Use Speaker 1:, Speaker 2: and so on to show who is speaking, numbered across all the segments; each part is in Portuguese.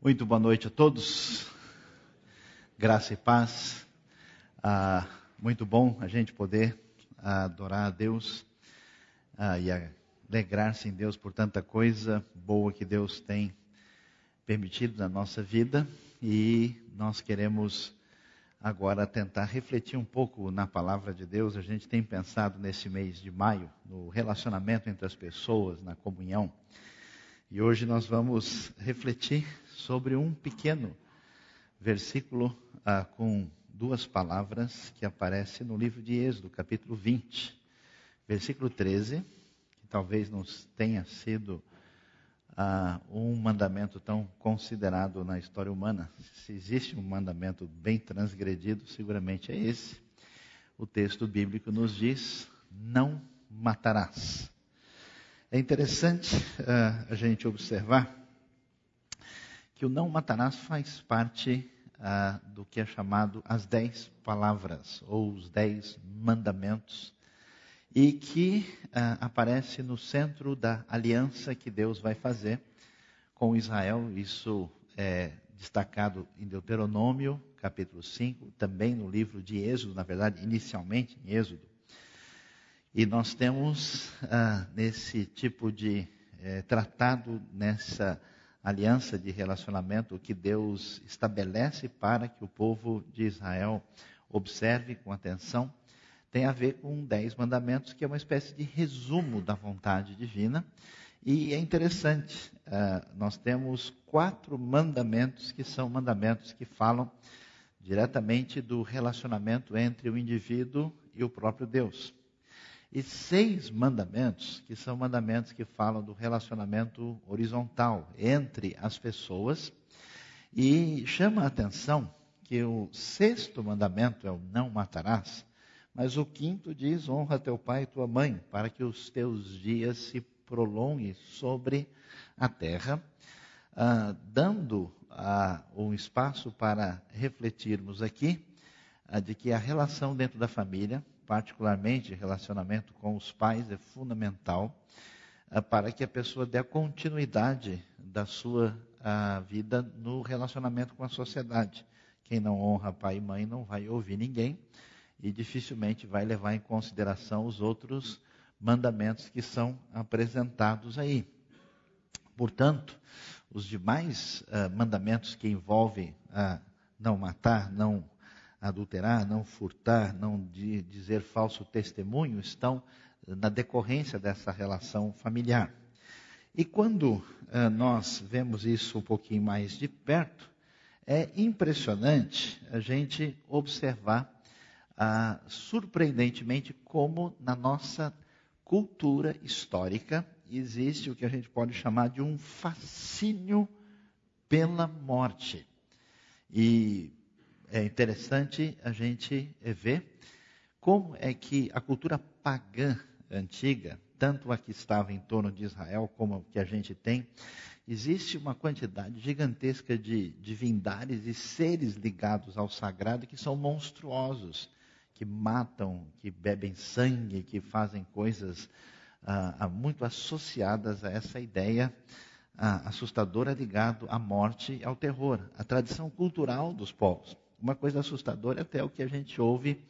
Speaker 1: Muito boa noite a todos. Graça e paz. Ah, muito bom a gente poder adorar a Deus ah, e alegrar-se em Deus por tanta coisa boa que Deus tem permitido na nossa vida. E nós queremos agora tentar refletir um pouco na palavra de Deus. A gente tem pensado nesse mês de maio no relacionamento entre as pessoas, na comunhão. E hoje nós vamos refletir sobre um pequeno versículo ah, com duas palavras que aparece no livro de Êxodo, capítulo 20, versículo 13, que talvez não tenha sido ah, um mandamento tão considerado na história humana. Se existe um mandamento bem transgredido, seguramente é esse. O texto bíblico nos diz: não matarás. É interessante uh, a gente observar que o não matarás faz parte uh, do que é chamado as dez palavras, ou os dez mandamentos, e que uh, aparece no centro da aliança que Deus vai fazer com Israel. Isso é destacado em Deuteronômio, capítulo 5, também no livro de Êxodo, na verdade, inicialmente em Êxodo. E nós temos uh, nesse tipo de eh, tratado, nessa aliança de relacionamento que Deus estabelece para que o povo de Israel observe com atenção, tem a ver com dez mandamentos, que é uma espécie de resumo da vontade divina. E é interessante, uh, nós temos quatro mandamentos que são mandamentos que falam diretamente do relacionamento entre o indivíduo e o próprio Deus e seis mandamentos, que são mandamentos que falam do relacionamento horizontal entre as pessoas. E chama a atenção que o sexto mandamento é o não matarás, mas o quinto diz: honra teu pai e tua mãe, para que os teus dias se prolonguem sobre a terra, ah, dando ah, um espaço para refletirmos aqui ah, de que a relação dentro da família particularmente relacionamento com os pais, é fundamental uh, para que a pessoa dê a continuidade da sua uh, vida no relacionamento com a sociedade. Quem não honra pai e mãe não vai ouvir ninguém e dificilmente vai levar em consideração os outros mandamentos que são apresentados aí. Portanto, os demais uh, mandamentos que envolvem não matar, não adulterar, não furtar, não dizer falso testemunho, estão na decorrência dessa relação familiar. E quando uh, nós vemos isso um pouquinho mais de perto, é impressionante a gente observar, uh, surpreendentemente, como na nossa cultura histórica existe o que a gente pode chamar de um fascínio pela morte. E é interessante a gente ver como é que a cultura pagã antiga, tanto a que estava em torno de Israel como a que a gente tem, existe uma quantidade gigantesca de divindades e seres ligados ao sagrado que são monstruosos, que matam, que bebem sangue, que fazem coisas ah, muito associadas a essa ideia ah, assustadora ligado à morte e ao terror, a tradição cultural dos povos. Uma coisa assustadora é até o que a gente ouve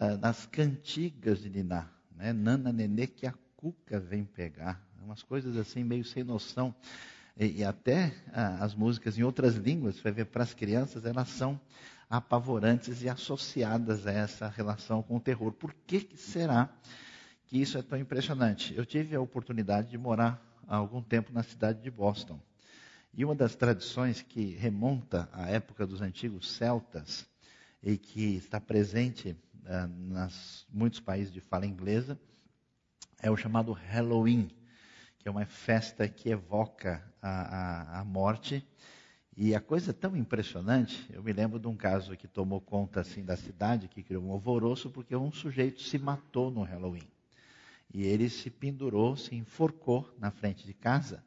Speaker 1: uh, nas cantigas de Niná. Né? Nana nenê que a cuca vem pegar. Umas coisas assim meio sem noção. E, e até uh, as músicas em outras línguas, você vai ver para as crianças, elas são apavorantes e associadas a essa relação com o terror. Por que, que será que isso é tão impressionante? Eu tive a oportunidade de morar há algum tempo na cidade de Boston. E uma das tradições que remonta à época dos antigos celtas e que está presente uh, nas muitos países de fala inglesa é o chamado Halloween, que é uma festa que evoca a, a, a morte. E a coisa é tão impressionante, eu me lembro de um caso que tomou conta assim da cidade, que criou um alvoroço, porque um sujeito se matou no Halloween. E ele se pendurou, se enforcou na frente de casa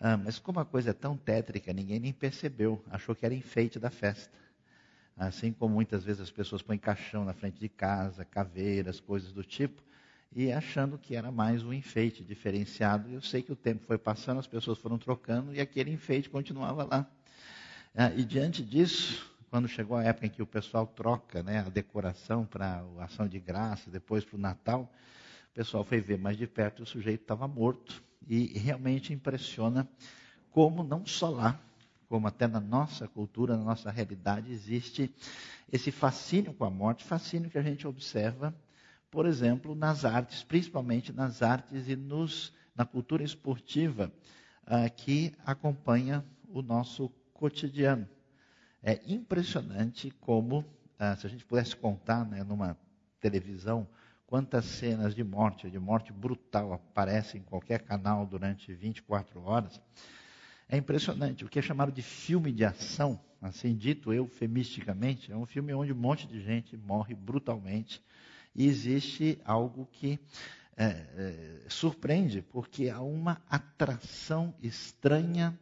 Speaker 1: ah, mas como a coisa é tão tétrica, ninguém nem percebeu, achou que era enfeite da festa. Assim como muitas vezes as pessoas põem caixão na frente de casa, caveiras, coisas do tipo, e achando que era mais um enfeite diferenciado. Eu sei que o tempo foi passando, as pessoas foram trocando e aquele enfeite continuava lá. Ah, e diante disso, quando chegou a época em que o pessoal troca né, a decoração para a ação de graça, depois para o Natal, o pessoal foi ver mais de perto e o sujeito estava morto. E realmente impressiona como não só lá, como até na nossa cultura, na nossa realidade, existe esse fascínio com a morte, fascínio que a gente observa, por exemplo, nas artes, principalmente nas artes e nos, na cultura esportiva uh, que acompanha o nosso cotidiano. É impressionante como, uh, se a gente pudesse contar né, numa televisão, quantas cenas de morte, de morte brutal aparecem em qualquer canal durante 24 horas. É impressionante. O que é chamado de filme de ação, assim dito eufemisticamente, é um filme onde um monte de gente morre brutalmente. E existe algo que é, é, surpreende, porque há uma atração estranha,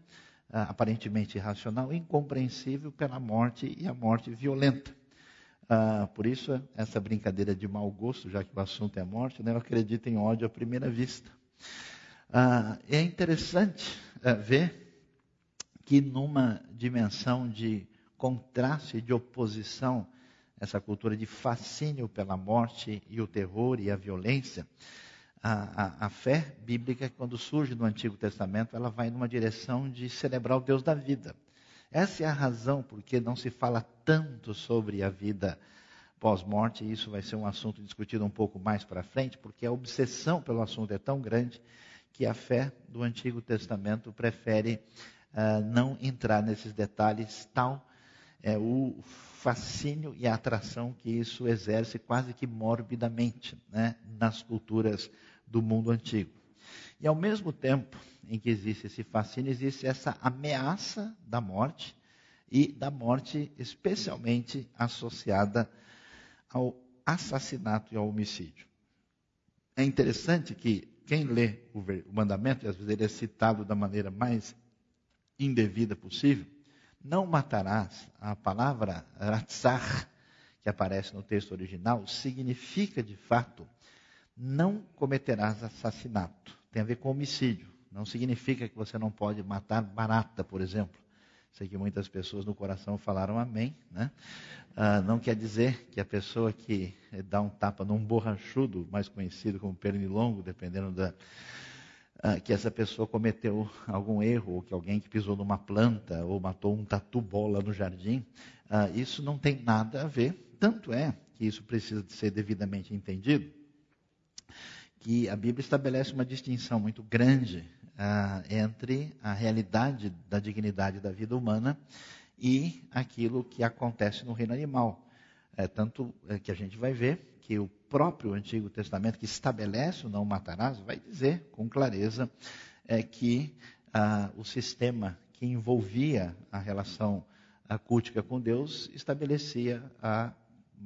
Speaker 1: é, aparentemente irracional, incompreensível pela morte e a morte violenta. Ah, por isso, essa brincadeira de mau gosto, já que o assunto é morte, né, eu acredito em ódio à primeira vista. Ah, é interessante é, ver que numa dimensão de contraste, de oposição, essa cultura de fascínio pela morte e o terror e a violência, a, a, a, fé bíblica, quando surge no Antigo Testamento, ela vai numa direção de celebrar o Deus da vida. Essa é a razão por que não se fala tanto sobre a vida pós-morte, e isso vai ser um assunto discutido um pouco mais para frente, porque a obsessão pelo assunto é tão grande que a fé do Antigo Testamento prefere uh, não entrar nesses detalhes, tal é o fascínio e a atração que isso exerce quase que morbidamente né, nas culturas do mundo antigo. E ao mesmo tempo em que existe esse fascínio, existe essa ameaça da morte e da morte especialmente associada ao assassinato e ao homicídio. É interessante que quem lê o mandamento, e às vezes ele é citado da maneira mais indevida possível, não matarás. A palavra ratzar, que aparece no texto original, significa de fato não cometerás assassinato. Tem a ver com homicídio. Não significa que você não pode matar barata, por exemplo. Sei que muitas pessoas no coração falaram amém. Né? Ah, não quer dizer que a pessoa que dá um tapa num borrachudo, mais conhecido como pernilongo, dependendo da, ah, que essa pessoa cometeu algum erro, ou que alguém que pisou numa planta, ou matou um tatu-bola no jardim. Ah, isso não tem nada a ver. Tanto é que isso precisa de ser devidamente entendido, que a Bíblia estabelece uma distinção muito grande ah, entre a realidade da dignidade da vida humana e aquilo que acontece no reino animal. É, tanto é, que a gente vai ver que o próprio Antigo Testamento, que estabelece o não matarás, vai dizer com clareza é, que ah, o sistema que envolvia a relação cultica com Deus estabelecia a,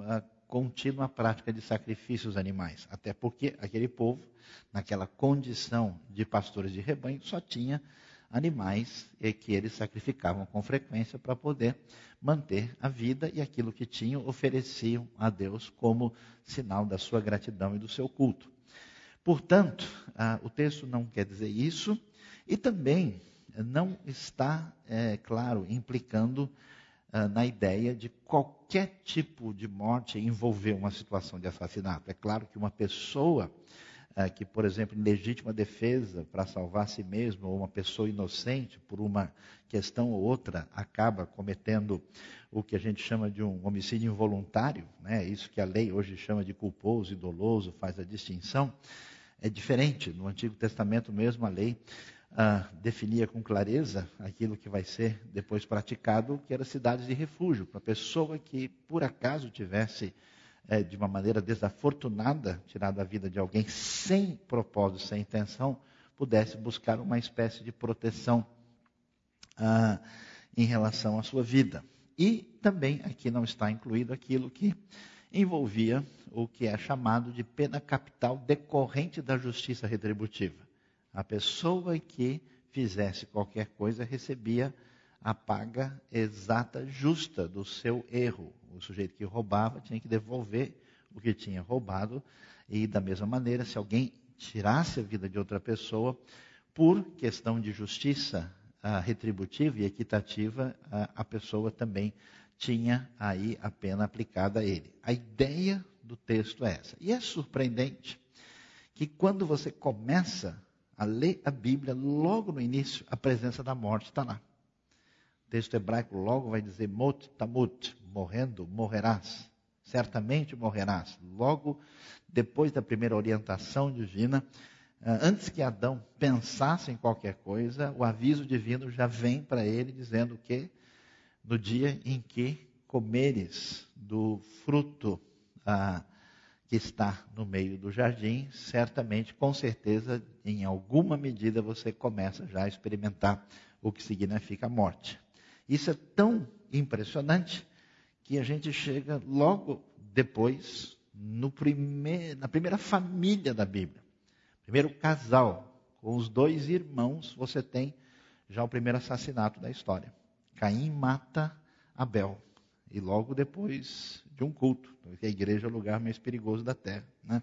Speaker 1: a contínua prática de sacrifícios animais. Até porque aquele povo, naquela condição de pastores de rebanho, só tinha animais que eles sacrificavam com frequência para poder manter a vida e aquilo que tinham ofereciam a Deus como sinal da sua gratidão e do seu culto. Portanto, ah, o texto não quer dizer isso e também não está, é, claro, implicando ah, na ideia de qualquer tipo de morte envolver uma situação de assassinato. É claro que uma pessoa é, que, por exemplo, em legítima defesa para salvar si mesmo, ou uma pessoa inocente, por uma questão ou outra, acaba cometendo o que a gente chama de um homicídio involuntário, né? isso que a lei hoje chama de culposo e doloso, faz a distinção, é diferente. No Antigo Testamento mesmo, a lei definia com clareza aquilo que vai ser depois praticado, que era cidades de refúgio, para a pessoa que, por acaso, tivesse é, de uma maneira desafortunada, tirado a vida de alguém sem propósito, sem intenção, pudesse buscar uma espécie de proteção ah, em relação à sua vida. E também aqui não está incluído aquilo que envolvia o que é chamado de pena capital decorrente da justiça retributiva. A pessoa que fizesse qualquer coisa recebia a paga exata, justa do seu erro. O sujeito que roubava tinha que devolver o que tinha roubado E da mesma maneira, se alguém tirasse a vida de outra pessoa, por questão de justiça uh, retributiva e equitativa, uh, a pessoa também tinha aí a pena aplicada a ele. A ideia do texto é essa. E é surpreendente que quando você começa a ler a Bíblia, logo no início, a presença da morte está lá. O texto hebraico logo vai dizer mot tamut, morrendo, morrerás. Certamente morrerás. Logo depois da primeira orientação divina, eh, antes que Adão pensasse em qualquer coisa, o aviso divino já vem para ele dizendo que no dia em que comeres do fruto ah, que está no meio do jardim, certamente, com certeza, em alguma medida você começa já a experimentar o que significa a morte. Isso é tão impressionante que a gente chega logo depois no prime... na primeira família da Bíblia. Primeiro casal, com os dois irmãos, você tem já o primeiro assassinato da história. Caim mata Abel. E logo depois de um culto. Porque a igreja é o lugar mais perigoso da terra. Né?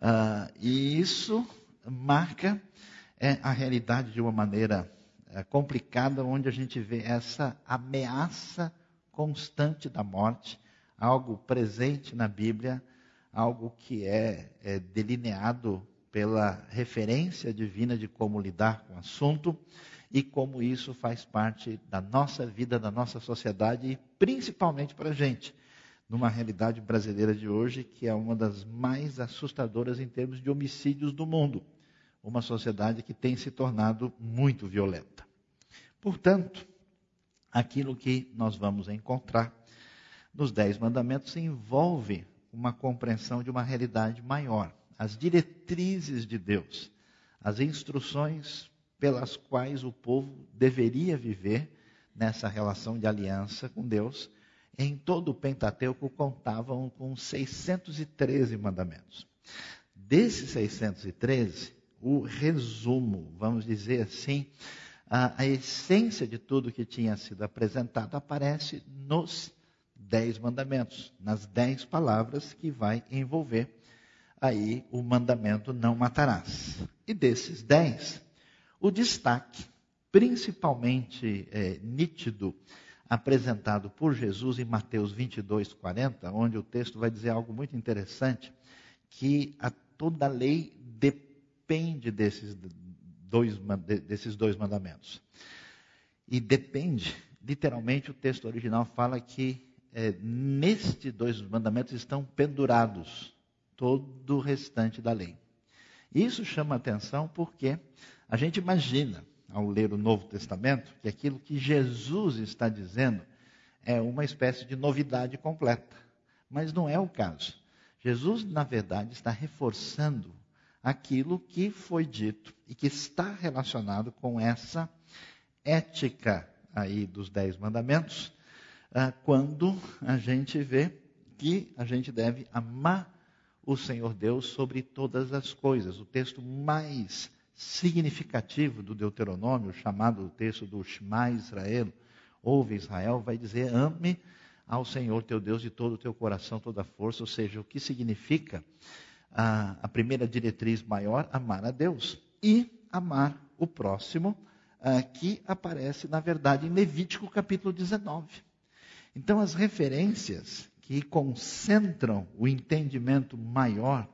Speaker 1: Ah, e isso marca é, a realidade de uma maneira é, complicada, onde a gente vê essa ameaça constante da morte, algo presente na Bíblia, algo que é, é delineado pela referência divina de como lidar com o assunto e como isso faz parte da nossa vida, da nossa sociedade e principalmente para a gente, numa realidade brasileira de hoje que é uma das mais assustadoras em termos de homicídios do mundo. Uma sociedade que tem se tornado muito violenta. Portanto, aquilo que nós vamos encontrar nos Dez Mandamentos envolve uma compreensão de uma realidade maior. As diretrizes de Deus, as instruções pelas quais o povo deveria viver nessa relação de aliança com Deus. Em todo o Pentateuco contavam com 613 mandamentos. Desses 613, o resumo, vamos dizer assim, a, a essência de tudo que tinha sido apresentado aparece nos dez mandamentos, nas dez palavras que vai envolver aí o mandamento não matarás. E desses dez, o destaque, principalmente é, nítido, apresentado por Jesus em Mateus 22, 40, onde o texto vai dizer algo muito interessante, que a, toda a lei depende desses dois, desses dois mandamentos. E depende, literalmente, o texto original fala que é, nestes dois mandamentos estão pendurados todo o restante da lei. Isso chama atenção porque a gente imagina, ao ler o Novo Testamento, que aquilo que Jesus está dizendo é uma espécie de novidade completa. Mas não é o caso. Jesus, na verdade, está reforçando aquilo que foi dito e que está relacionado com essa ética aí dos Dez Mandamentos, ah, quando a gente vê que a gente deve amar o Senhor Deus sobre todas as coisas. O texto mais significativo do Deuteronômio, chamado texto do Shema Israel, ouve Israel, vai dizer: ame ao Senhor teu Deus de todo o teu coração, toda a força, ou seja, o que significa a, a primeira diretriz maior, amar a Deus e amar o próximo, a, que aparece, na verdade, em Levítico capítulo 19. Então, as referências que concentram o entendimento maior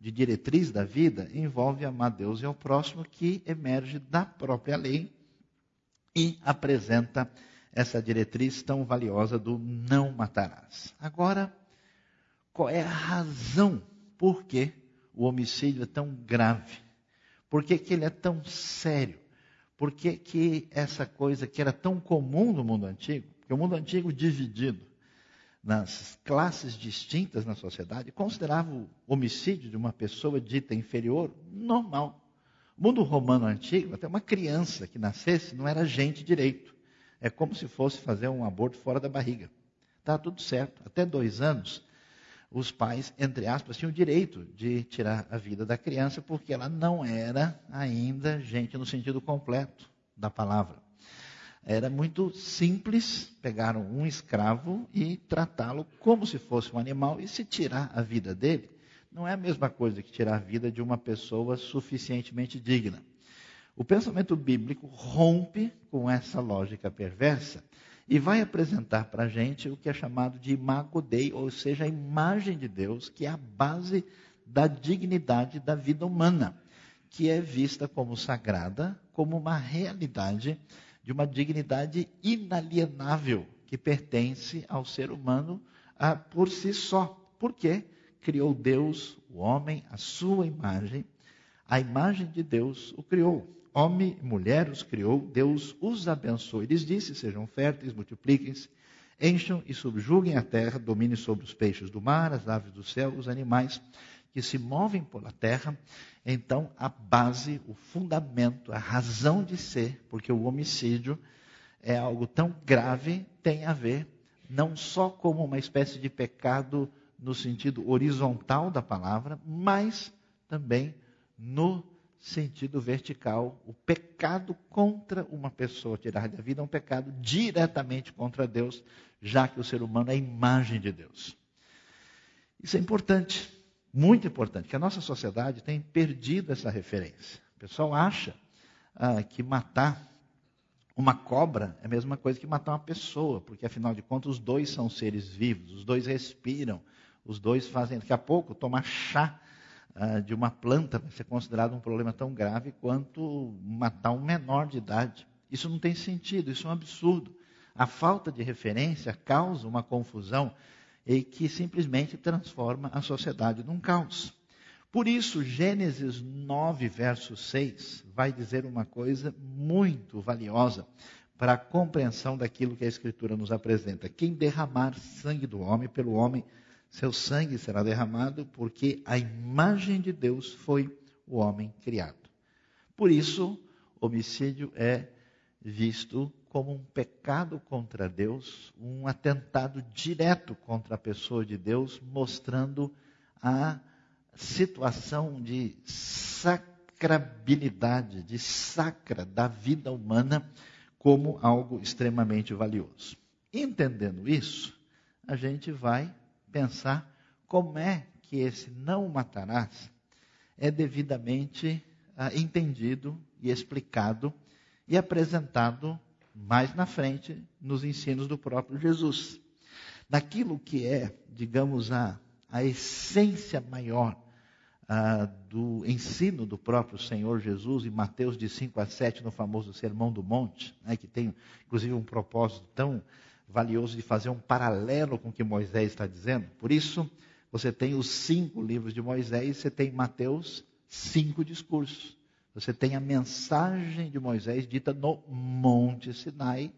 Speaker 1: de diretriz da vida envolve amar Deus e ao próximo, que emerge da própria lei e apresenta essa diretriz tão valiosa do não matarás. Agora, qual é a razão por que o homicídio é tão grave? Por que, que ele é tão sério? Por que, que essa coisa que era tão comum no mundo antigo, porque o mundo antigo dividido nas classes distintas na sociedade, considerava o homicídio de uma pessoa dita inferior normal. O mundo romano antigo, até uma criança que nascesse não era gente direito. É como se fosse fazer um aborto fora da barriga. Está tudo certo. Até dois anos, os pais, entre aspas, tinham o direito de tirar a vida da criança, porque ela não era ainda gente no sentido completo da palavra. Era muito simples, pegaram um escravo e tratá-lo como se fosse um animal e se tirar a vida dele, não é a mesma coisa que tirar a vida de uma pessoa suficientemente digna. O pensamento bíblico rompe com essa lógica perversa e vai apresentar para a gente o que é chamado de imago Dei, ou seja, a imagem de Deus, que é a base da dignidade da vida humana, que é vista como sagrada, como uma realidade de uma dignidade inalienável que pertence ao ser humano ah, por si só. Por quê? Criou Deus, o homem, a sua imagem, a imagem de Deus o criou. Homem e mulher os criou, Deus os abençoou. Ele disse: sejam férteis, multipliquem-se, encham e subjuguem a terra, dominem sobre os peixes do mar, as aves do céu, os animais que se movem pela terra. Então, a base, o fundamento, a razão de ser, porque o homicídio é algo tão grave, tem a ver não só como uma espécie de pecado no sentido horizontal da palavra, mas também no sentido vertical. O pecado contra uma pessoa, tirar da vida, é um pecado diretamente contra Deus, já que o ser humano é a imagem de Deus. Isso é importante, muito importante, que a nossa sociedade tem perdido essa referência. O pessoal acha ah, que matar uma cobra é a mesma coisa que matar uma pessoa, porque afinal de contas os dois são seres vivos, os dois respiram, os dois fazem. Daqui a pouco, tomar chá uh, de uma planta vai ser considerado um problema tão grave quanto matar um menor de idade. Isso não tem sentido, isso é um absurdo. A falta de referência causa uma confusão e que simplesmente transforma a sociedade num caos. Por isso, Gênesis 9, verso 6, vai dizer uma coisa muito valiosa para a compreensão daquilo que a Escritura nos apresenta. Quem derramar sangue do homem, pelo homem, seu sangue será derramado, porque a imagem de Deus foi o homem criado. Por isso, homicídio é visto como um pecado contra Deus, um atentado direto contra a pessoa de Deus, mostrando a situação de sacrabilidade, de sacra da vida humana como algo extremamente valioso. Entendendo isso, a gente vai pensar como é que esse não matarás é devidamente ah, entendido e explicado e apresentado mais na frente nos ensinos do próprio Jesus. Naquilo que é, digamos, a, a essência maior do ensino do próprio Senhor Jesus em Mateus de 5 a 7, no famoso Sermão do Monte, né, que tem inclusive um propósito tão valioso de fazer um paralelo com o que Moisés está dizendo. Por isso, você tem os cinco livros de Moisés, você tem Mateus, cinco discursos. Você tem a mensagem de Moisés dita no Monte Sinai,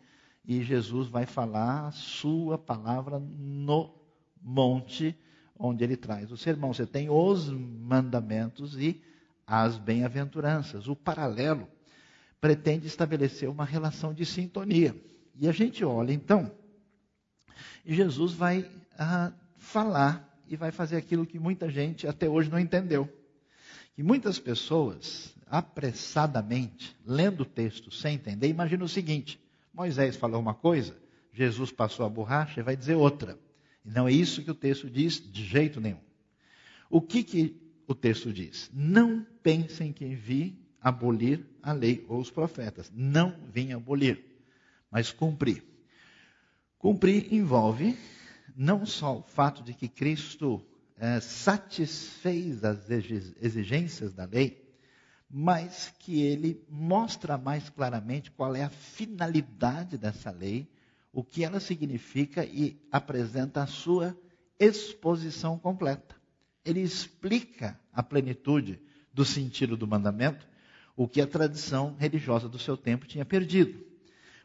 Speaker 1: e Jesus vai falar a sua palavra no Monte onde ele traz o sermão. Você tem os mandamentos e as bem-aventuranças. O paralelo pretende estabelecer uma relação de sintonia. E a gente olha então, e Jesus vai ah, falar e vai fazer aquilo que muita gente até hoje não entendeu. Que muitas pessoas, apressadamente, lendo o texto sem entender, imagina o seguinte: Moisés falou uma coisa, Jesus passou a borracha e vai dizer outra. Não é isso que o texto diz de jeito nenhum. O que, que o texto diz? Não pensem que vi abolir a lei ou os profetas. Não vim abolir, mas cumprir. Cumprir envolve não só o fato de que Cristo é, satisfez as exigências da lei, mas que ele mostra mais claramente qual é a finalidade dessa lei o que ela significa e apresenta a sua exposição completa. Ele explica a plenitude do sentido do mandamento, o que a tradição religiosa do seu tempo tinha perdido.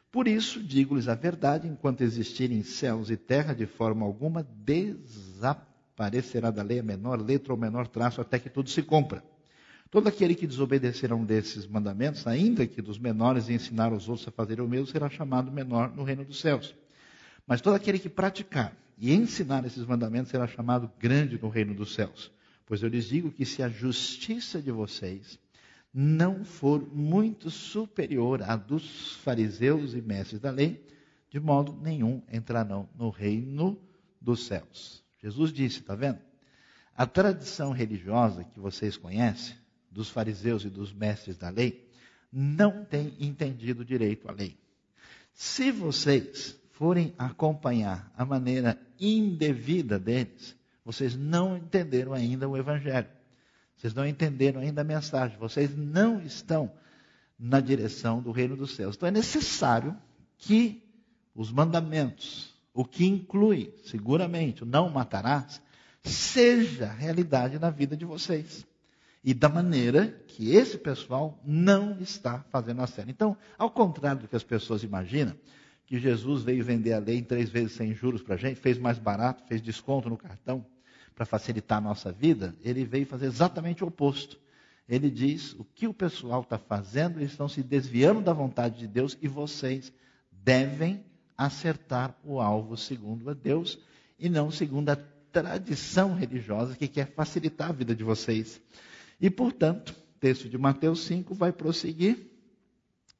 Speaker 1: Por isso, digo-lhes a verdade: enquanto existirem céus e terra, de forma alguma desaparecerá da lei a menor letra ou menor traço, até que tudo se cumpra. Todo aquele que desobedecer a um desses mandamentos, ainda que dos menores, e ensinar os outros a fazer o mesmo, será chamado menor no reino dos céus. Mas todo aquele que praticar e ensinar esses mandamentos será chamado grande no reino dos céus. Pois eu lhes digo que se a justiça de vocês não for muito superior à dos fariseus e mestres da lei, de modo nenhum entrarão no reino dos céus. Jesus disse, está vendo? A tradição religiosa que vocês conhecem, dos fariseus e dos mestres da lei, não tem entendido direito a lei. Se vocês forem acompanhar a maneira indevida deles, vocês não entenderam ainda o Evangelho. Vocês não entenderam ainda a mensagem. Vocês não estão na direção do reino dos céus. Então é necessário que os mandamentos, o que inclui, seguramente, o não matarás, seja realidade na vida de vocês. E da maneira que esse pessoal não está fazendo a sério. Então, ao contrário do que as pessoas imaginam, que Jesus veio vender a lei em três vezes sem juros para a gente, fez mais barato, fez desconto no cartão para facilitar a nossa vida, ele veio fazer exatamente o oposto. Ele diz o que o pessoal está fazendo, eles estão se desviando da vontade de Deus e vocês devem acertar o alvo segundo a Deus e não segundo a tradição religiosa que quer facilitar a vida de vocês. E, portanto, o texto de Mateus 5 vai prosseguir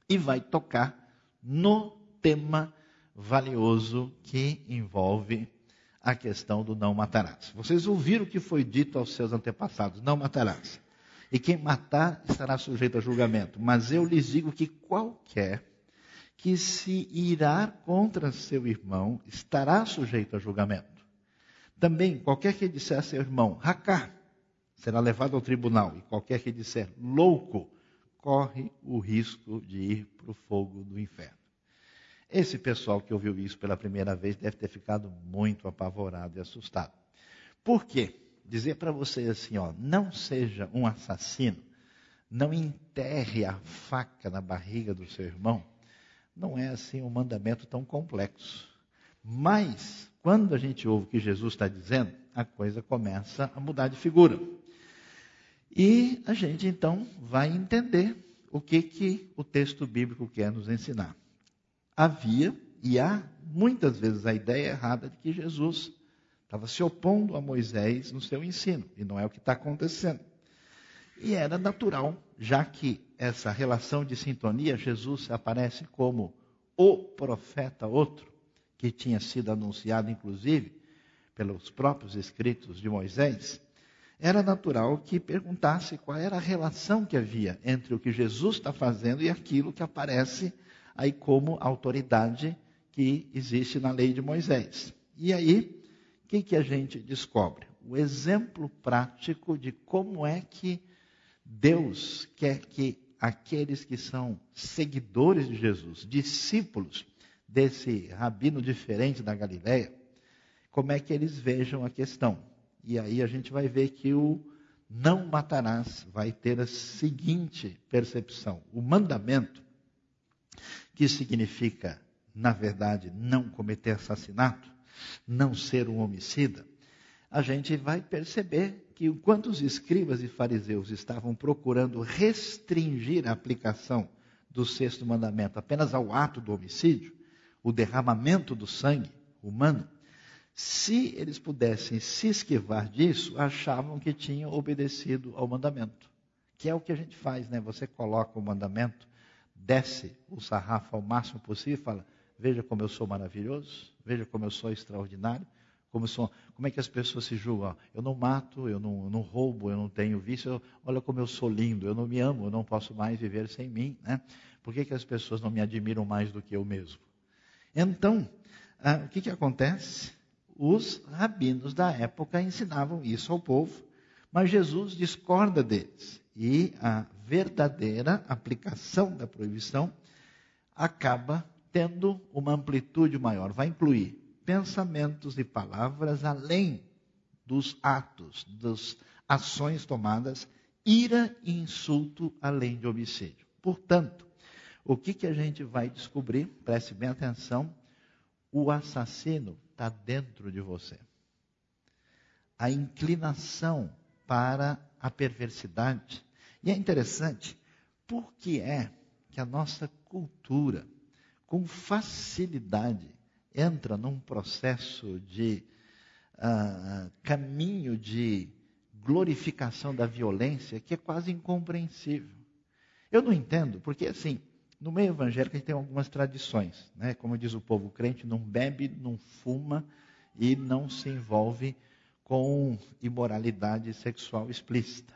Speaker 1: e vai tocar no tema valioso que envolve a questão do não matarás. Vocês ouviram o que foi dito aos seus antepassados: não matarás. E quem matar estará sujeito a julgamento. Mas eu lhes digo que qualquer que se irá contra seu irmão estará sujeito a julgamento. Também, qualquer que disser a seu irmão, racá, será levado ao tribunal. E qualquer que disser louco, corre o risco de ir para o fogo do inferno. Esse pessoal que ouviu isso pela primeira vez deve ter ficado muito apavorado e assustado. Por quê? Dizer para vocês assim, ó, não seja um assassino, não enterre a faca na barriga do seu irmão, não é assim um mandamento tão complexo. Mas, quando a gente ouve o que Jesus está dizendo, a coisa começa a mudar de figura. E a gente então vai entender o que, que o texto bíblico quer nos ensinar havia e há muitas vezes a ideia errada de que Jesus estava se opondo a Moisés no seu ensino, e não é o que está acontecendo. E era natural, já que essa relação de sintonia, Jesus aparece como o profeta outro, que tinha sido anunciado, inclusive, pelos próprios escritos de Moisés, era natural que perguntasse qual era a relação que havia entre o que Jesus está fazendo e aquilo que aparece aí como autoridade que existe na lei de Moisés. E aí, o que, que a gente descobre? O exemplo prático de como é que Deus quer que aqueles que são seguidores de Jesus, discípulos desse rabino diferente da Galileia, como é que eles vejam a questão. E aí a gente vai ver que o não matarás vai ter a seguinte percepção: o mandamento que significa, na verdade, não cometer assassinato, não ser um homicida, a gente vai perceber que enquanto os escribas e fariseus estavam procurando restringir a aplicação do sexto mandamento apenas ao ato do homicídio, o derramamento do sangue humano, se eles pudessem se esquivar disso, achavam que tinham obedecido ao mandamento. Que é o que a gente faz, né? Você coloca o mandamento desce o sarrafo ao máximo possível e fala: Veja como eu sou maravilhoso, veja como eu sou extraordinário, como, sou, como é que as pessoas se julgam. Eu não mato, eu não, não roubo, eu não tenho vício, eu, olha como eu sou lindo, eu não me amo, eu não posso mais viver sem mim. Né? Por que, que as pessoas não me admiram mais do que eu mesmo? Então, ah, o que, que acontece? Os rabinos da época ensinavam isso ao povo, mas Jesus discorda deles e a verdadeira aplicação da proibição acaba tendo uma amplitude maior, vai incluir pensamentos e palavras além dos atos, das ações tomadas, ira e insulto além de homicídio. Portanto, o que, que a gente vai descobrir? Preste bem atenção: o assassino está dentro de você. A inclinação para a perversidade. E é interessante, por que é que a nossa cultura, com facilidade, entra num processo de uh, caminho de glorificação da violência que é quase incompreensível. Eu não entendo, porque assim, no meio evangélico a gente tem algumas tradições, né? Como diz o povo crente, não bebe, não fuma e não se envolve com imoralidade sexual explícita.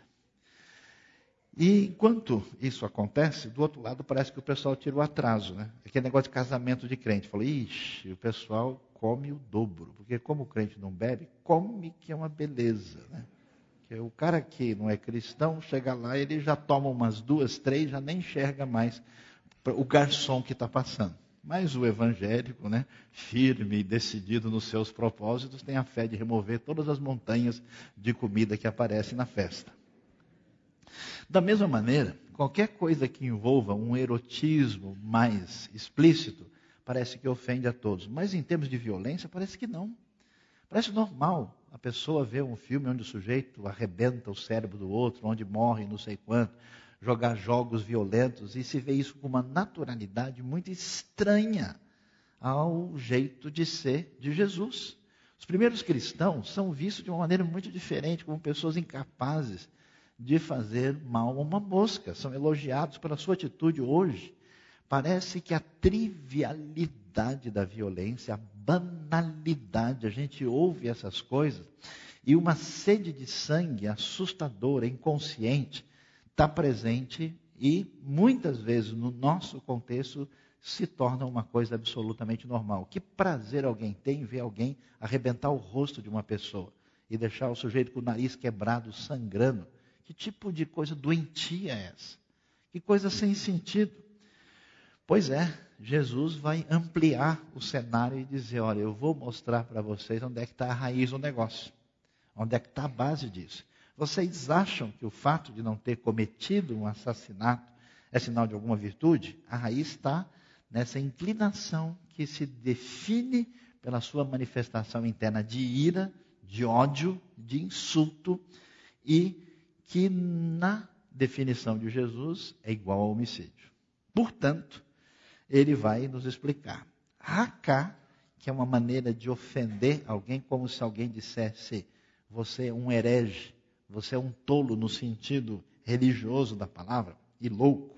Speaker 1: E enquanto isso acontece, do outro lado parece que o pessoal tira o atraso, né? Aquele negócio de casamento de crente. Falou, ixi, o pessoal come o dobro. Porque como o crente não bebe, come que é uma beleza, né? Que o cara que não é cristão, chega lá, ele já toma umas duas, três, já nem enxerga mais o garçom que está passando. Mas o evangélico, né, firme e decidido nos seus propósitos, tem a fé de remover todas as montanhas de comida que aparecem na festa. Da mesma maneira, qualquer coisa que envolva um erotismo mais explícito, parece que ofende a todos. Mas em termos de violência, parece que não. Parece normal a pessoa ver um filme onde o sujeito arrebenta o cérebro do outro, onde morre não sei quanto, jogar jogos violentos e se vê isso com uma naturalidade muito estranha ao jeito de ser de Jesus. Os primeiros cristãos são vistos de uma maneira muito diferente, como pessoas incapazes de fazer mal a uma mosca. São elogiados pela sua atitude hoje. Parece que a trivialidade da violência, a banalidade, a gente ouve essas coisas, e uma sede de sangue assustadora, inconsciente, está presente e muitas vezes no nosso contexto se torna uma coisa absolutamente normal. Que prazer alguém tem em ver alguém arrebentar o rosto de uma pessoa e deixar o sujeito com o nariz quebrado, sangrando. Que tipo de coisa doentia é essa? Que coisa sem sentido. Pois é, Jesus vai ampliar o cenário e dizer: olha, eu vou mostrar para vocês onde é que está a raiz do negócio, onde é que está a base disso. Vocês acham que o fato de não ter cometido um assassinato é sinal de alguma virtude? A raiz está nessa inclinação que se define pela sua manifestação interna de ira, de ódio, de insulto e que na definição de Jesus é igual ao homicídio. Portanto, ele vai nos explicar. Raká, que é uma maneira de ofender alguém como se alguém dissesse você é um herege, você é um tolo no sentido religioso da palavra e louco.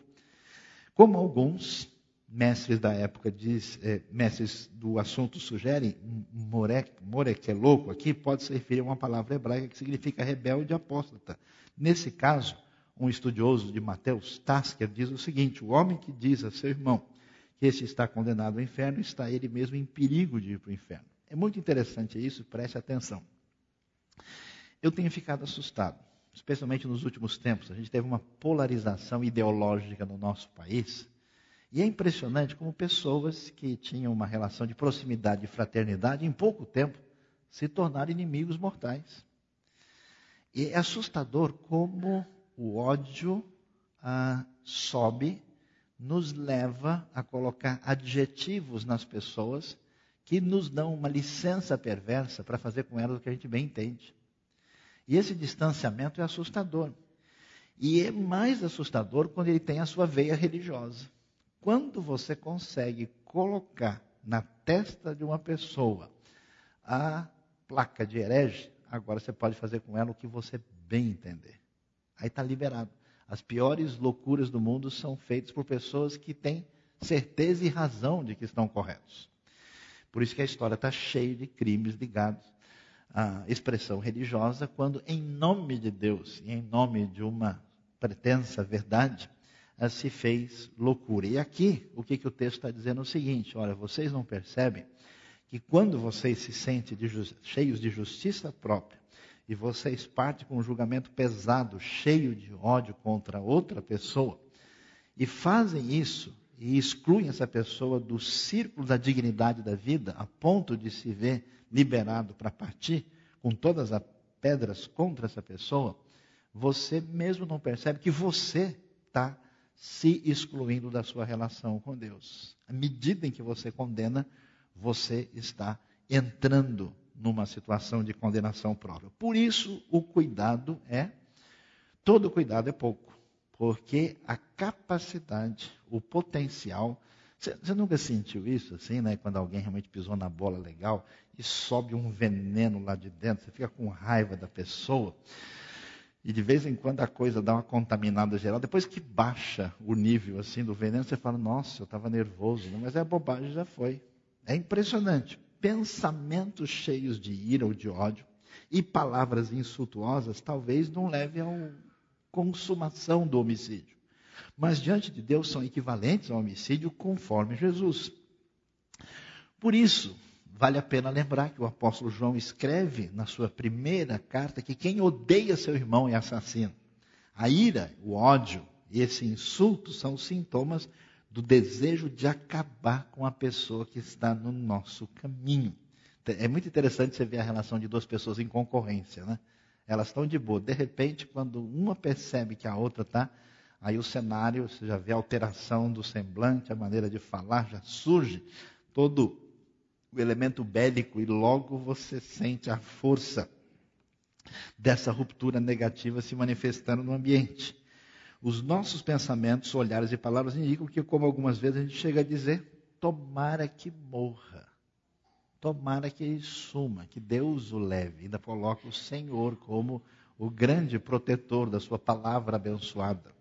Speaker 1: Como alguns mestres da época, diz, é, mestres do assunto sugerem, morek, morek é louco aqui, pode se referir a uma palavra hebraica que significa rebelde apóstata. Nesse caso, um estudioso de Mateus, Tasker, diz o seguinte: o homem que diz a seu irmão que este está condenado ao inferno, está ele mesmo em perigo de ir para o inferno. É muito interessante isso, preste atenção. Eu tenho ficado assustado, especialmente nos últimos tempos. A gente teve uma polarização ideológica no nosso país. E é impressionante como pessoas que tinham uma relação de proximidade e fraternidade, em pouco tempo, se tornaram inimigos mortais. E é assustador como o ódio ah, sobe, nos leva a colocar adjetivos nas pessoas que nos dão uma licença perversa para fazer com elas o que a gente bem entende. E esse distanciamento é assustador. E é mais assustador quando ele tem a sua veia religiosa. Quando você consegue colocar na testa de uma pessoa a placa de herege, agora você pode fazer com ela o que você bem entender. Aí está liberado. As piores loucuras do mundo são feitas por pessoas que têm certeza e razão de que estão corretos. Por isso que a história está cheia de crimes ligados a expressão religiosa quando, em nome de Deus e em nome de uma pretensa verdade, se fez loucura. E aqui, o que, que o texto está dizendo é o seguinte: olha, vocês não percebem que quando vocês se sentem de cheios de justiça própria e vocês partem com um julgamento pesado, cheio de ódio contra outra pessoa, e fazem isso e excluem essa pessoa do círculo da dignidade da vida, a ponto de se ver liberado para partir, com todas as pedras contra essa pessoa, você mesmo não percebe que você está se excluindo da sua relação com Deus. À medida em que você condena, você está entrando numa situação de condenação própria. Por isso, o cuidado é, todo cuidado é pouco, porque a capacidade, o potencial você, nunca sentiu isso assim, né? Quando alguém realmente pisou na bola legal e sobe um veneno lá de dentro, você fica com raiva da pessoa. E de vez em quando a coisa dá uma contaminada geral. Depois que baixa o nível assim do veneno, você fala: Nossa, eu estava nervoso. Mas é bobagem, já foi. É impressionante. Pensamentos cheios de ira ou de ódio E palavras insultuosas talvez não levem à consumação do homicídio. Mas diante de Deus são equivalentes ao homicídio conforme Jesus. Por isso, vale a pena lembrar que o apóstolo João escreve na sua primeira carta que quem odeia seu irmão é assassino. A ira, o ódio e esse insulto são sintomas do desejo de acabar com a pessoa que está no nosso caminho. É muito interessante você ver a relação de duas pessoas em concorrência, né? Elas estão de boa. De repente, quando uma percebe que a outra está, aí o cenário, você já vê a alteração do semblante, a maneira de falar, já surge todo o elemento bélico e logo você sente a força dessa ruptura negativa se manifestando no ambiente. Os nossos pensamentos, olhares e palavras indicam que, como algumas vezes a gente chega a dizer, tomara que morra. Tomara que suma, que Deus o leve. Ainda coloca o Senhor como o grande protetor da sua palavra abençoada.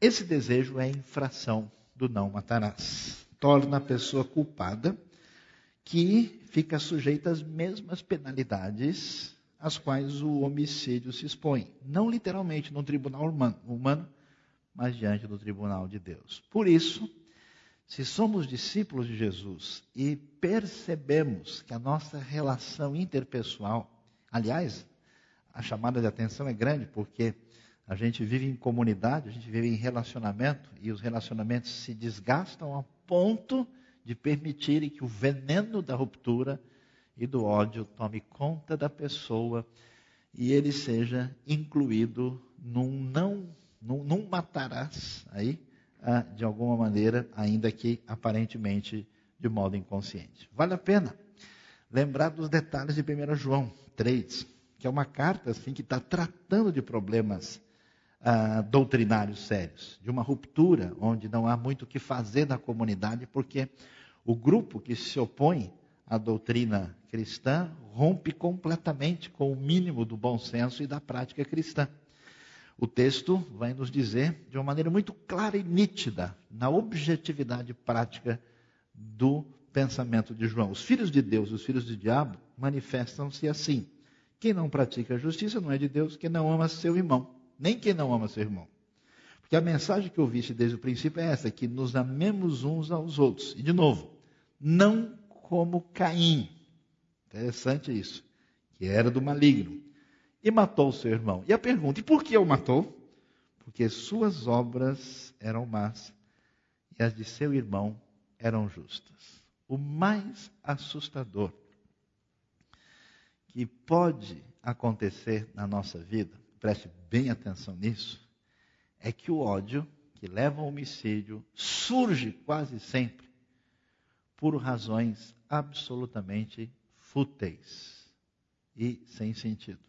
Speaker 1: Esse desejo é infração do não matarás. Torna a pessoa culpada que fica sujeita às mesmas penalidades às quais o homicídio se expõe. Não literalmente no tribunal humano, mas diante do tribunal de Deus. Por isso, se somos discípulos de Jesus e percebemos que a nossa relação interpessoal, aliás, a chamada de atenção é grande porque a gente vive em comunidade, a gente vive em relacionamento e os relacionamentos se desgastam a ponto de permitirem que o veneno da ruptura e do ódio tome conta da pessoa e ele seja incluído num não, num, num matarás aí, ah, de alguma maneira, ainda que aparentemente de modo inconsciente. Vale a pena lembrar dos detalhes de 1 João 3, que é uma carta assim, que está tratando de problemas ah, doutrinários sérios, de uma ruptura onde não há muito o que fazer na comunidade, porque o grupo que se opõe à doutrina cristã rompe completamente com o mínimo do bom senso e da prática cristã. O texto vai nos dizer de uma maneira muito clara e nítida, na objetividade prática do pensamento de João. Os filhos de Deus e os filhos do diabo manifestam-se assim. Quem não pratica a justiça não é de Deus, quem não ama seu irmão, nem quem não ama seu irmão. Porque a mensagem que eu desde o princípio é essa, que nos amemos uns aos outros. E de novo, não como Caim, Interessante isso. Que era do maligno. E matou seu irmão. E a pergunta: e por que o matou? Porque suas obras eram más e as de seu irmão eram justas. O mais assustador que pode acontecer na nossa vida, preste bem atenção nisso, é que o ódio que leva ao homicídio surge quase sempre por razões absolutamente fúteis e sem sentido.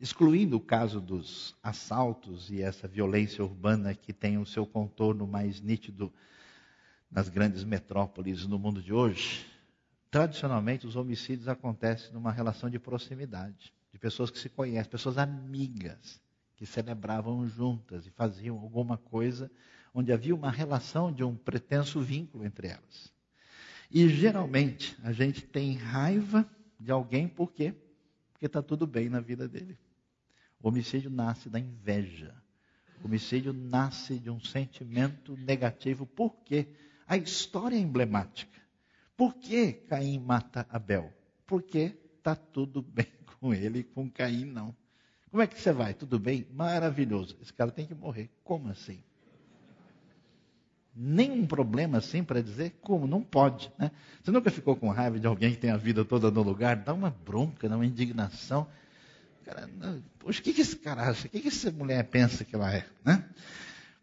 Speaker 1: Excluindo o caso dos assaltos e essa violência urbana que tem o seu contorno mais nítido nas grandes metrópoles no mundo de hoje, tradicionalmente os homicídios acontecem numa relação de proximidade, de pessoas que se conhecem, pessoas amigas, que celebravam juntas e faziam alguma coisa onde havia uma relação de um pretenso vínculo entre elas. E geralmente a gente tem raiva de alguém por quê? Porque está tudo bem na vida dele. O homicídio nasce da inveja. O homicídio nasce de um sentimento negativo. Por quê? A história é emblemática. Por que Caim mata Abel? Porque está tudo bem com ele e com Caim não. Como é que você vai? Tudo bem? Maravilhoso. Esse cara tem que morrer. Como assim? nenhum problema assim para dizer como, não pode. Né? Você nunca ficou com raiva de alguém que tem a vida toda no lugar? Dá uma bronca, dá uma indignação. Cara, poxa, o que, que esse cara acha? O que, que essa mulher pensa que ela é? Né?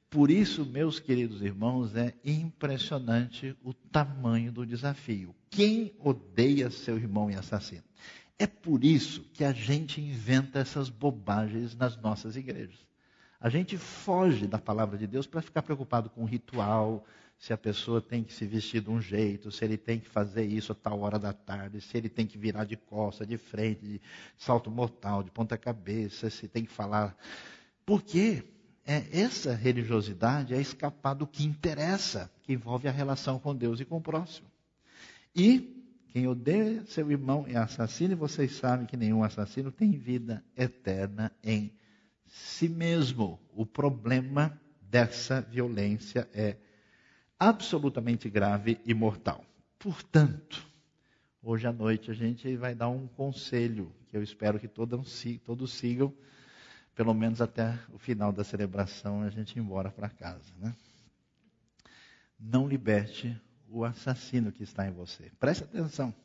Speaker 1: Por isso, meus queridos irmãos, é impressionante o tamanho do desafio. Quem odeia seu irmão e assassino? É por isso que a gente inventa essas bobagens nas nossas igrejas. A gente foge da palavra de Deus para ficar preocupado com o ritual, se a pessoa tem que se vestir de um jeito, se ele tem que fazer isso a tal hora da tarde, se ele tem que virar de costa, de frente, de salto mortal, de ponta cabeça, se tem que falar. Porque é, essa religiosidade é escapar do que interessa, que envolve a relação com Deus e com o próximo. E Quem odeia seu irmão é assassino, e vocês sabem que nenhum assassino tem vida eterna em si mesmo. O problema dessa violência é absolutamente grave e mortal. Portanto, hoje à noite a gente vai dar um conselho que eu espero que todos, sigam, pelo menos até o final da celebração, a gente ir embora para casa. Né? Não liberte o assassino que está em você. Preste atenção.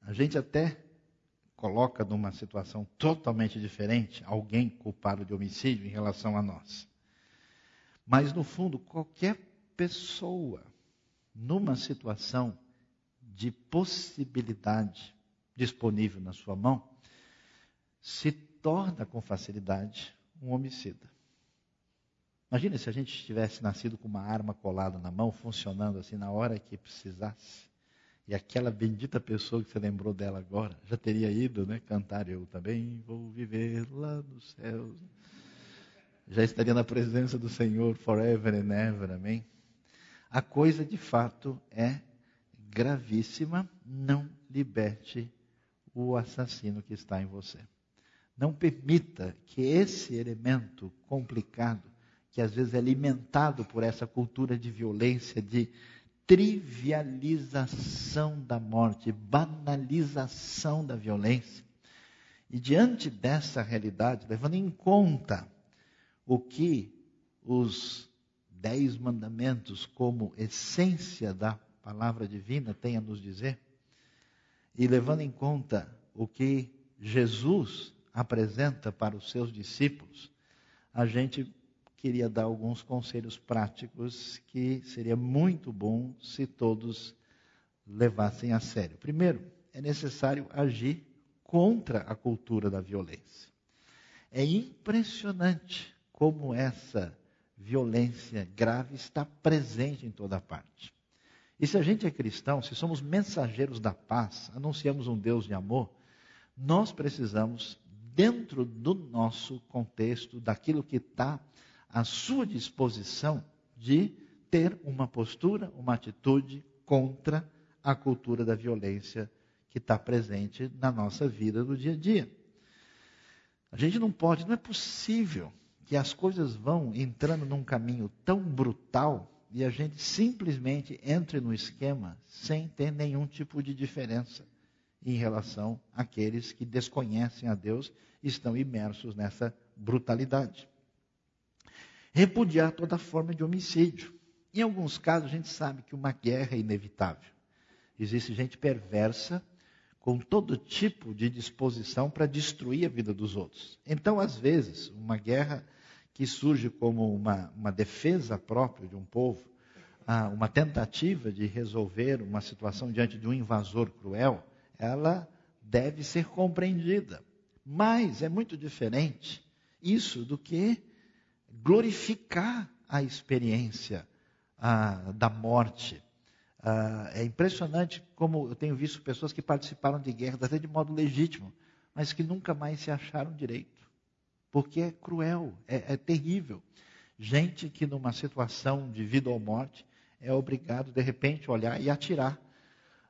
Speaker 1: A gente até coloca numa situação totalmente diferente alguém culpado de homicídio em relação a nós. Mas, no fundo, qualquer pessoa numa situação de possibilidade disponível na sua mão se torna com facilidade um homicida. Imagina se a gente tivesse nascido com uma arma colada na mão, funcionando assim na hora que precisasse. E aquela bendita pessoa que você lembrou dela agora, já teria ido, né? Cantar eu também vou viver lá nos céus. Já estaria na presença do Senhor forever and ever, amém? A coisa de fato é gravíssima. Não liberte o assassino que está em você. Não permita que esse elemento complicado que às vezes é alimentado por essa cultura de violência, de trivialização da morte, banalização da violência. E diante dessa realidade, levando em conta o que os dez mandamentos, como essência da palavra divina, têm a nos dizer, e levando em conta o que Jesus apresenta para os seus discípulos, a gente queria dar alguns conselhos práticos que seria muito bom se todos levassem a sério. Primeiro, é necessário agir contra a cultura da violência. É impressionante como essa violência grave está presente em toda parte. E se a gente é cristão, se somos mensageiros da paz, anunciamos um Deus de amor, nós precisamos, dentro do nosso contexto, daquilo que está à sua disposição de ter uma postura, uma atitude contra a cultura da violência que está presente na nossa vida do dia a dia. A gente não pode, não é possível que as coisas vão entrando num caminho tão brutal e a gente simplesmente entre no esquema sem ter nenhum tipo de diferença em relação àqueles que desconhecem a Deus e estão imersos nessa brutalidade repudiar toda forma de homicídio. Em alguns casos, a gente sabe que uma guerra é inevitável. Existe gente perversa com todo tipo de disposição para destruir a vida dos outros. Então, às vezes, uma guerra que surge como uma, uma defesa própria de um povo, uma tentativa de resolver uma situação diante de um invasor cruel, ela deve ser compreendida. Mas é muito diferente isso do que glorificar a experiência ah, da morte. Ah, é impressionante como eu tenho visto pessoas que participaram de guerras até de modo legítimo, mas que nunca mais se acharam direito. Porque é cruel, é, é terrível. Gente que numa situação de vida ou morte é obrigado de repente olhar e atirar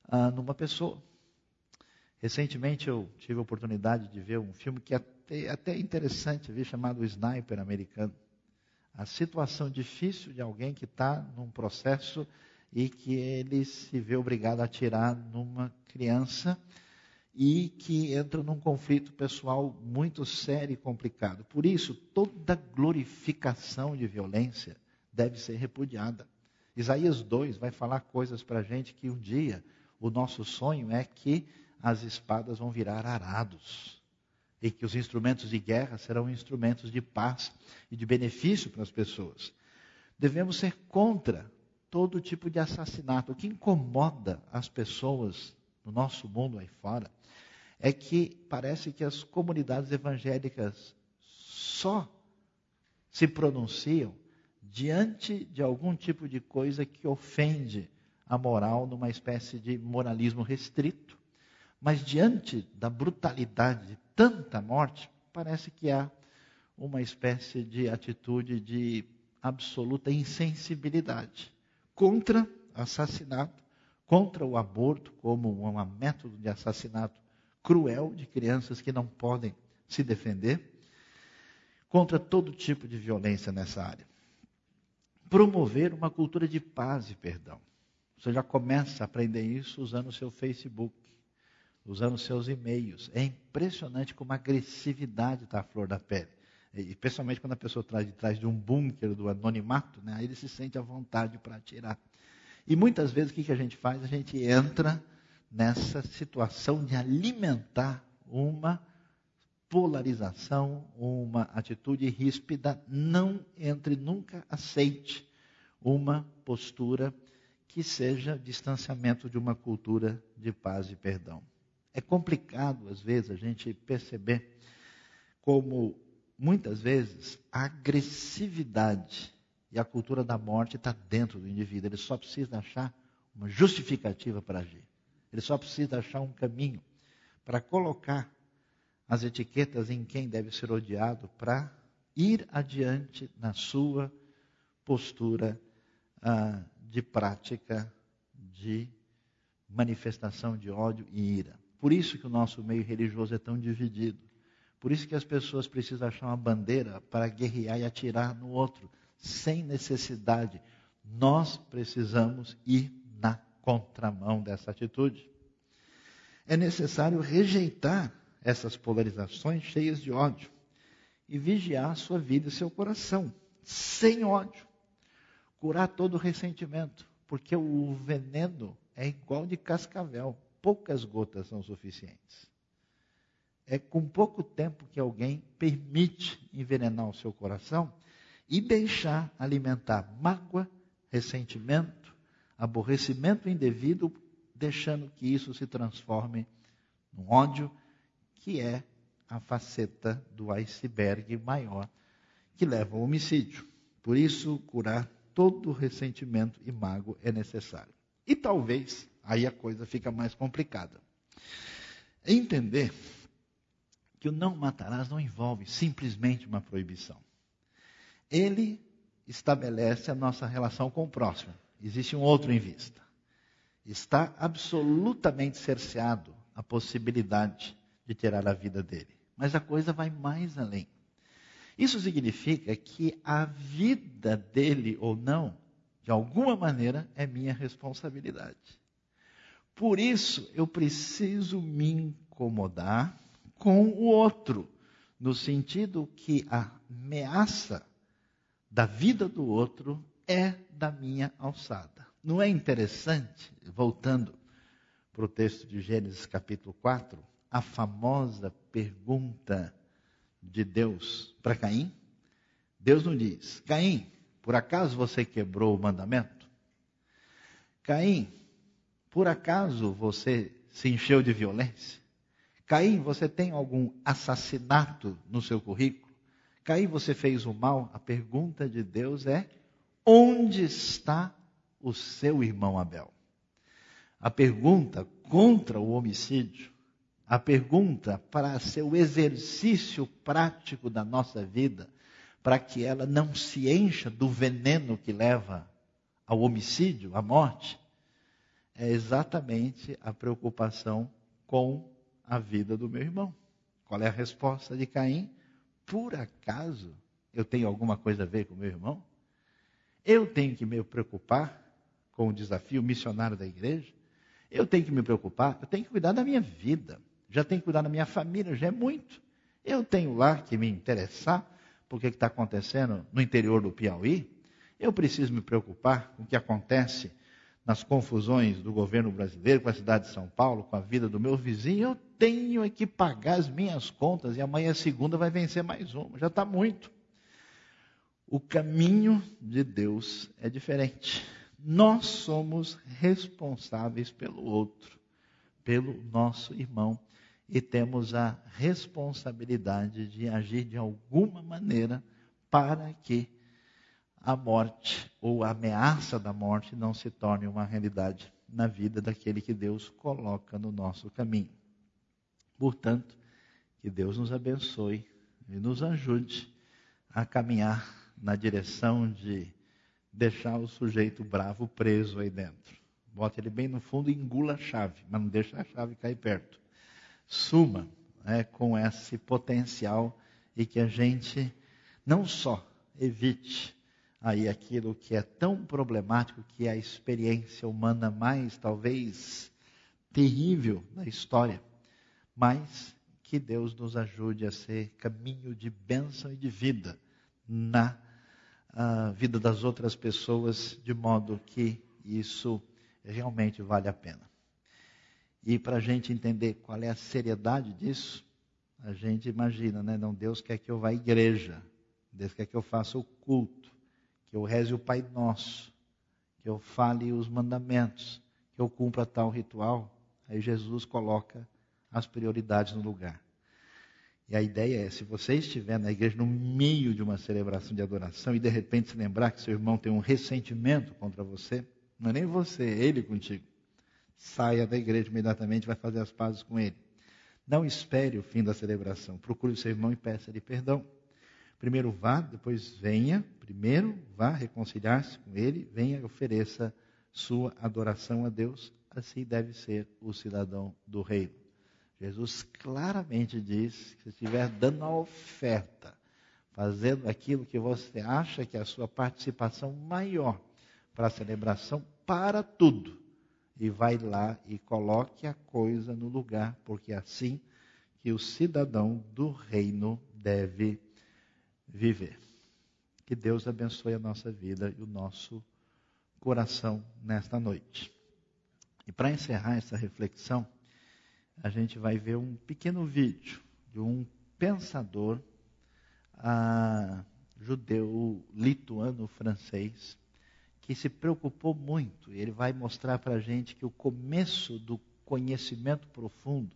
Speaker 1: ah, numa pessoa. Recentemente eu tive a oportunidade de ver um filme que é até, até interessante, vi chamado Sniper Americano a situação difícil de alguém que está num processo e que ele se vê obrigado a atirar numa criança e que entra num conflito pessoal muito sério e complicado. Por isso, toda glorificação de violência deve ser repudiada. Isaías 2 vai falar coisas para a gente que um dia o nosso sonho é que as espadas vão virar arados e que os instrumentos de guerra serão instrumentos de paz e de benefício para as pessoas. Devemos ser contra todo tipo de assassinato. O que incomoda as pessoas no nosso mundo aí fora é que parece que as comunidades evangélicas só se pronunciam diante de algum tipo de coisa que ofende a moral numa espécie de moralismo restrito. Mas diante da brutalidade de tanta morte, parece que há uma espécie de atitude de absoluta insensibilidade contra assassinato, contra o aborto como um método de assassinato cruel de crianças que não podem se defender, contra todo tipo de violência nessa área. Promover uma cultura de paz e perdão. Você já começa a aprender isso usando o seu Facebook, usando seus e-mails. É impressionante como a agressividade está à flor da pele. E, especialmente quando a pessoa traz de trás de um bunker do anonimato, né? aí ele se sente à vontade para atirar. E muitas vezes o que, que a gente faz? A gente entra nessa situação de alimentar uma polarização, uma atitude ríspida. Não entre, nunca aceite uma postura que seja distanciamento de uma cultura de paz e perdão. É complicado, às vezes, a gente perceber como, muitas vezes, a agressividade e a cultura da morte está dentro do indivíduo. Ele só precisa achar uma justificativa para agir. Ele só precisa achar um caminho para colocar as etiquetas em quem deve ser odiado para ir adiante na sua postura ah, de prática de manifestação de ódio e ira. Por isso que o nosso meio religioso é tão dividido. Por isso que as pessoas precisam achar uma bandeira para guerrear e atirar no outro, sem necessidade. Nós precisamos ir na contramão dessa atitude. É necessário rejeitar essas polarizações cheias de ódio e vigiar sua vida e seu coração, sem ódio. Curar todo o ressentimento, porque o veneno é igual de cascavel poucas gotas são suficientes. É com pouco tempo que alguém permite envenenar o seu coração e deixar alimentar mágoa, ressentimento, aborrecimento indevido, deixando que isso se transforme num ódio, que é a faceta do iceberg maior que leva ao homicídio. Por isso, curar todo ressentimento e mágoa é necessário. E talvez Aí a coisa fica mais complicada. Entender que o não matarás não envolve simplesmente uma proibição. Ele estabelece a nossa relação com o próximo. Existe um outro em vista. Está absolutamente cerceado a possibilidade de tirar a vida dele. Mas a coisa vai mais além. Isso significa que a vida dele ou não, de alguma maneira, é minha responsabilidade. Por isso, eu preciso me incomodar com o outro, no sentido que a ameaça da vida do outro é da minha alçada. Não é interessante, voltando para o texto de Gênesis capítulo 4, a famosa pergunta de Deus para Caim? Deus não diz: Caim, por acaso você quebrou o mandamento? Caim, por acaso você se encheu de violência? Caim, você tem algum assassinato no seu currículo? Caim, você fez o mal? A pergunta de Deus é: onde está o seu irmão Abel? A pergunta contra o homicídio, a pergunta para ser o exercício prático da nossa vida, para que ela não se encha do veneno que leva ao homicídio, à morte, é exatamente a preocupação com a vida do meu irmão. Qual é a resposta de Caim? Por acaso eu tenho alguma coisa a ver com meu irmão? Eu tenho que me preocupar com o desafio missionário da igreja? Eu tenho que me preocupar, eu tenho que cuidar da minha vida. Já tenho que cuidar da minha família, já é muito. Eu tenho lá que me interessar por que está acontecendo no interior do Piauí. Eu preciso me preocupar com o que acontece nas confusões do governo brasileiro com a cidade de São Paulo, com a vida do meu vizinho, eu tenho é que pagar as minhas contas e amanhã segunda vai vencer mais uma. Já está muito. O caminho de Deus é diferente. Nós somos responsáveis pelo outro, pelo nosso irmão, e temos a responsabilidade de agir de alguma maneira para que a morte ou a ameaça da morte não se torne uma realidade na vida daquele que Deus coloca no nosso caminho. Portanto, que Deus nos abençoe e nos ajude a caminhar na direção de deixar o sujeito bravo preso aí dentro. Bota ele bem no fundo e engula a chave, mas não deixa a chave cair perto. Suma né, com esse potencial e que a gente não só evite aí aquilo que é tão problemático, que é a experiência humana mais talvez terrível da história, mas que Deus nos ajude a ser caminho de bênção e de vida na uh, vida das outras pessoas, de modo que isso realmente vale a pena. E para a gente entender qual é a seriedade disso, a gente imagina, né? Não, Deus quer que eu vá à igreja, Deus quer que eu faça o culto, que eu reze o Pai Nosso, que eu fale os mandamentos, que eu cumpra tal ritual. Aí Jesus coloca as prioridades no lugar. E a ideia é, se você estiver na igreja no meio de uma celebração de adoração e de repente se lembrar que seu irmão tem um ressentimento contra você, não é nem você, é ele contigo. Saia da igreja imediatamente, vai fazer as pazes com ele. Não espere o fim da celebração. Procure o seu irmão e peça-lhe perdão. Primeiro vá, depois venha. Primeiro vá reconciliar-se com ele, venha e ofereça sua adoração a Deus. Assim deve ser o cidadão do reino. Jesus claramente diz que se estiver dando a oferta, fazendo aquilo que você acha que é a sua participação maior para a celebração, para tudo. E vai lá e coloque a coisa no lugar, porque é assim que o cidadão do reino deve viver. Que Deus abençoe a nossa vida e o nosso coração nesta noite. E para encerrar essa reflexão, a gente vai ver um pequeno vídeo de um pensador ah, judeu lituano francês que se preocupou muito. Ele vai mostrar para a gente que o começo do conhecimento profundo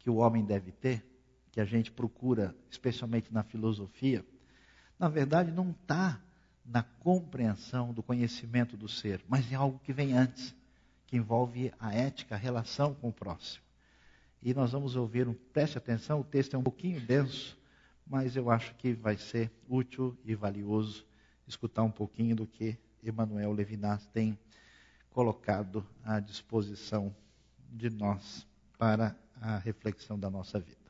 Speaker 1: que o homem deve ter, que a gente procura, especialmente na filosofia, na verdade não está na compreensão do conhecimento do ser, mas em algo que vem antes, que envolve a ética, a relação com o próximo. E nós vamos ouvir, um, preste atenção, o texto é um pouquinho denso, mas eu acho que vai ser útil e valioso escutar um pouquinho do que Emmanuel Levinas tem colocado à disposição de nós para a reflexão da nossa vida.